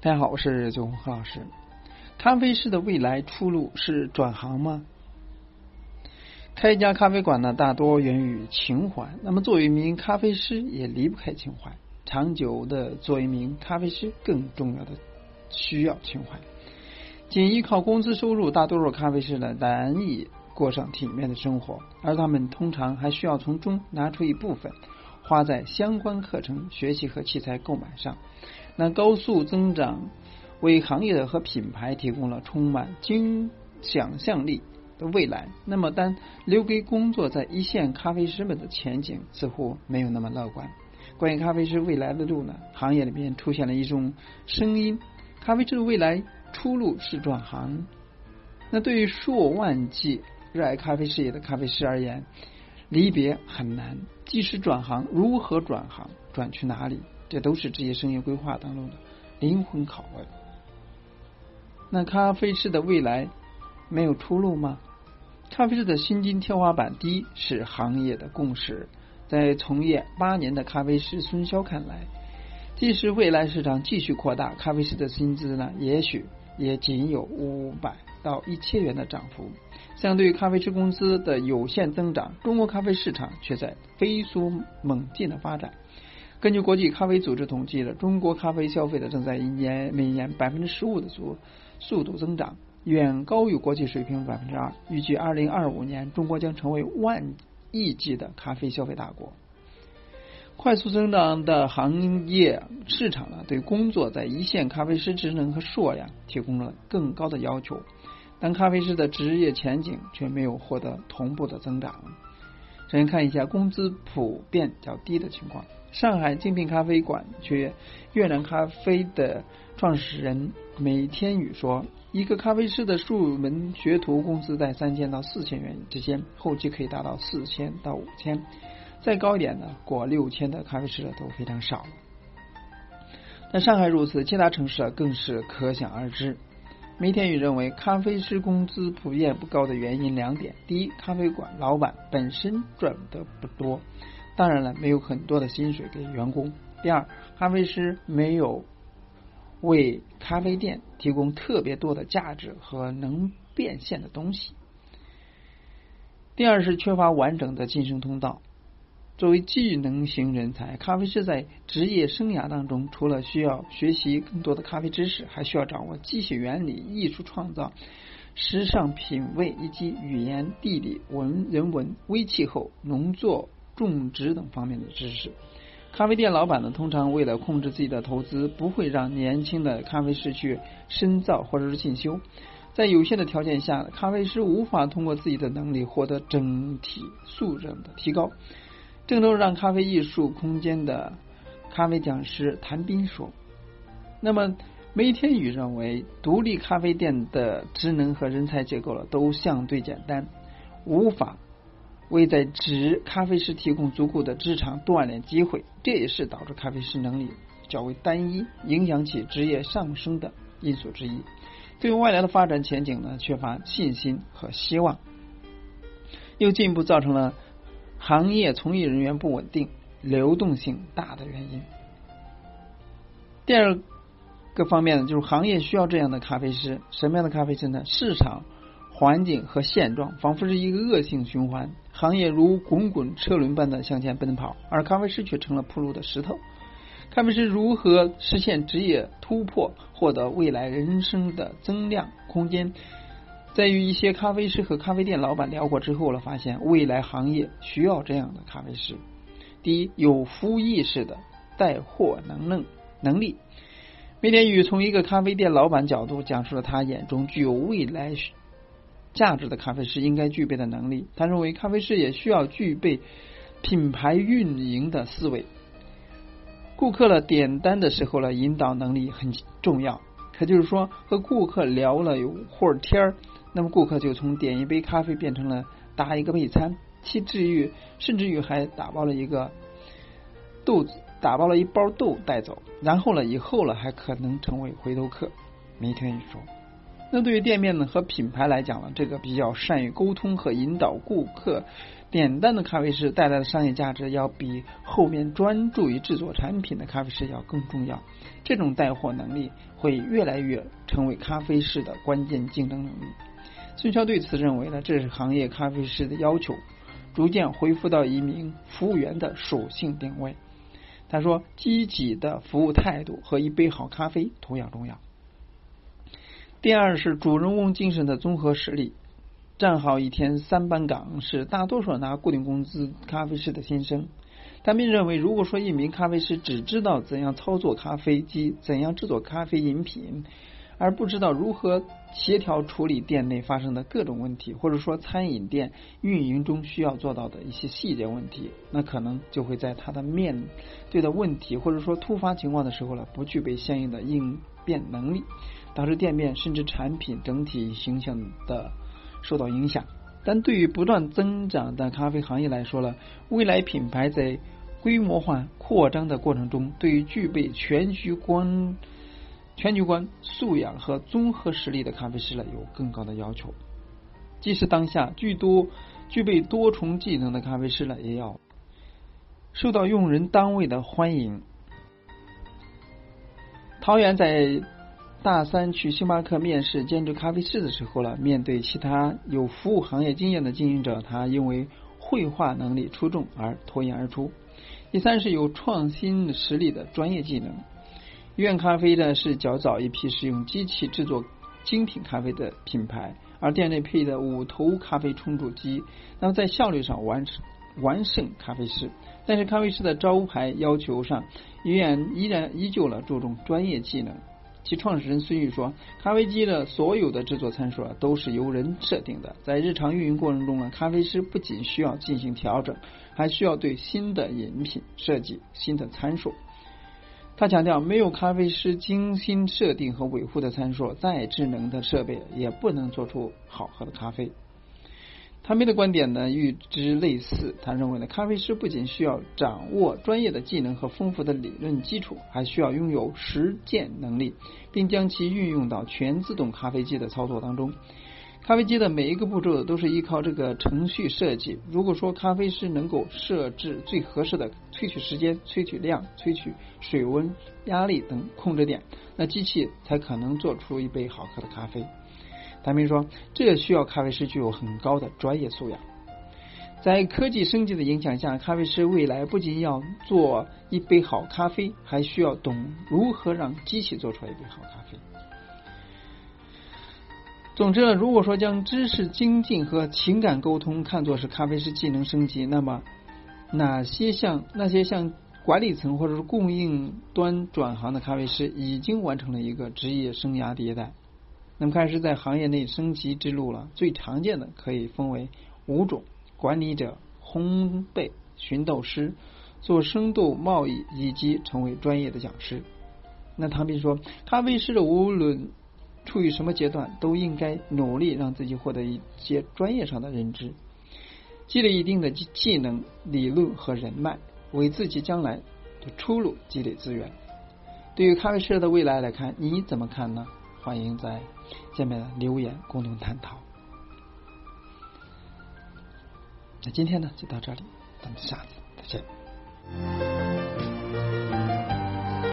大家好，我是九红何老师。咖啡师的未来出路是转行吗？开一家咖啡馆呢，大多源于情怀。那么，作为一名咖啡师，也离不开情怀。长久的做一名咖啡师，更重要的需要情怀。仅依靠工资收入，大多数咖啡师呢难以过上体面的生活，而他们通常还需要从中拿出一部分，花在相关课程学习和器材购买上。那高速增长为行业和品牌提供了充满惊想象力的未来。那么，但留给工作在一线咖啡师们的前景似乎没有那么乐观。关于咖啡师未来的路呢？行业里面出现了一种声音：咖啡师的未来出路是转行。那对于数万计热爱咖啡事业的咖啡师而言，离别很难。即使转行，如何转行？转去哪里？这都是职业生涯规划当中的灵魂拷问。那咖啡师的未来没有出路吗？咖啡师的薪金天花板低是行业的共识。在从业八年的咖啡师孙潇看来，即使未来市场继续扩大，咖啡师的薪资呢，也许也仅有五百到一千元的涨幅。相对于咖啡师工资的有限增长，中国咖啡市场却在飞速猛进的发展。根据国际咖啡组织统计的，中国咖啡消费的正在一年每年百分之十五的速速度增长，远高于国际水平百分之二。预计二零二五年，中国将成为万亿级的咖啡消费大国。快速增长的行业市场呢，对工作在一线咖啡师职能和数量提供了更高的要求，但咖啡师的职业前景却没有获得同步的增长。首先看一下工资普遍较低的情况。上海精品咖啡馆却越南咖啡的创始人梅天宇说：“一个咖啡师的入门学徒工资在三千到四千元之间，后期可以达到四千到五千，再高一点呢，过六千的咖啡师都非常少。那上海如此，其他城市更是可想而知。”梅天宇认为，咖啡师工资普遍不高的原因两点：第一，咖啡馆老板本身赚的不多。当然了，没有很多的薪水给员工。第二，咖啡师没有为咖啡店提供特别多的价值和能变现的东西。第二是缺乏完整的晋升通道。作为技能型人才，咖啡师在职业生涯当中，除了需要学习更多的咖啡知识，还需要掌握机械原理、艺术创造、时尚品味以及语言、地理、文人文、微气候、农作。种植等方面的知识，咖啡店老板呢，通常为了控制自己的投资，不会让年轻的咖啡师去深造或者是进修。在有限的条件下，咖啡师无法通过自己的能力获得整体素质的提高。郑州让咖啡艺术空间的咖啡讲师谭斌说：“那么梅天宇认为，独立咖啡店的职能和人才结构了都相对简单，无法。”为在职咖啡师提供足够的职场锻炼机会，这也是导致咖啡师能力较为单一、影响其职业上升的因素之一。对于未来的发展前景呢，缺乏信心和希望，又进一步造成了行业从业人员不稳定、流动性大的原因。第二个方面呢，就是行业需要这样的咖啡师，什么样的咖啡师呢？市场。环境和现状仿佛是一个恶性循环，行业如滚滚车轮般的向前奔跑，而咖啡师却成了铺路的石头。咖啡师如何实现职业突破，获得未来人生的增量空间，在与一些咖啡师和咖啡店老板聊过之后了，发现未来行业需要这样的咖啡师：第一，有服务意识的带货能能能力。梅天宇从一个咖啡店老板角度讲述了他眼中具有未来。价值的咖啡师应该具备的能力，他认为咖啡师也需要具备品牌运营的思维。顾客了点单的时候呢，引导能力很重要。可就是说，和顾客聊了有会儿天儿，那么顾客就从点一杯咖啡变成了搭一个备餐，其至于甚至于还打包了一个豆子，打包了一包豆带走，然后呢，以后了还可能成为回头客。梅天宇说。那对于店面呢和品牌来讲呢，这个比较善于沟通和引导顾客点单的咖啡师带来的商业价值，要比后面专注于制作产品的咖啡师要更重要。这种带货能力会越来越成为咖啡师的关键竞争能力。孙潇对此认为呢，这是行业咖啡师的要求，逐渐恢复到一名服务员的属性定位。他说：“积极的服务态度和一杯好咖啡同样重要。”第二是主人翁精神的综合实力。站好一天三班岗是大多数拿固定工资咖啡师的心声。他们认为，如果说一名咖啡师只知道怎样操作咖啡机、怎样制作咖啡饮品，而不知道如何协调处理店内发生的各种问题，或者说餐饮店运营中需要做到的一些细节问题，那可能就会在他的面对的问题或者说突发情况的时候呢，不具备相应的应变能力。导致店面甚至产品整体形象的受到影响。但对于不断增长的咖啡行业来说呢，未来品牌在规模化扩张的过程中，对于具备全局观、全局观素养和综合实力的咖啡师呢，有更高的要求。即使当下具多具备多重技能的咖啡师呢，也要受到用人单位的欢迎。桃园在。大三去星巴克面试兼职咖啡师的时候了，面对其他有服务行业经验的经营者，他因为绘画能力出众而脱颖而出。第三是有创新实力的专业技能。院咖啡呢是较早一批使用机器制作精品咖啡的品牌，而店内配的五头咖啡冲煮机，那么在效率上完成完胜咖啡师。但是咖啡师的招牌要求上，依然依然依旧了注重专业技能。其创始人孙玉说：“咖啡机的所有的制作参数啊，都是由人设定的。在日常运营过程中呢，咖啡师不仅需要进行调整，还需要对新的饮品设计新的参数。”他强调，没有咖啡师精心设定和维护的参数，再智能的设备也不能做出好喝的咖啡。他们的观点呢与之类似。他认为呢，咖啡师不仅需要掌握专业的技能和丰富的理论基础，还需要拥有实践能力，并将其运用到全自动咖啡机的操作当中。咖啡机的每一个步骤都是依靠这个程序设计。如果说咖啡师能够设置最合适的萃取时间、萃取量、萃取水温、压力等控制点，那机器才可能做出一杯好喝的咖啡。谭斌说，这需要咖啡师具有很高的专业素养。在科技升级的影响下，咖啡师未来不仅要做一杯好咖啡，还需要懂如何让机器做出来一杯好咖啡。总之，如果说将知识精进和情感沟通看作是咖啡师技能升级，那么哪些像那些像管理层或者是供应端转行的咖啡师，已经完成了一个职业生涯迭代。那么开始在行业内升级之路了，最常见的可以分为五种：管理者、烘焙、寻豆师、做深度贸易以及成为专业的讲师。那唐斌说，咖啡师的无论处于什么阶段，都应该努力让自己获得一些专业上的认知，积累一定的技能、理论和人脉，为自己将来的出路积累资源。对于咖啡师的未来来看，你怎么看呢？欢迎在下面留言共同探讨。那今天呢就到这里，咱们下次再见。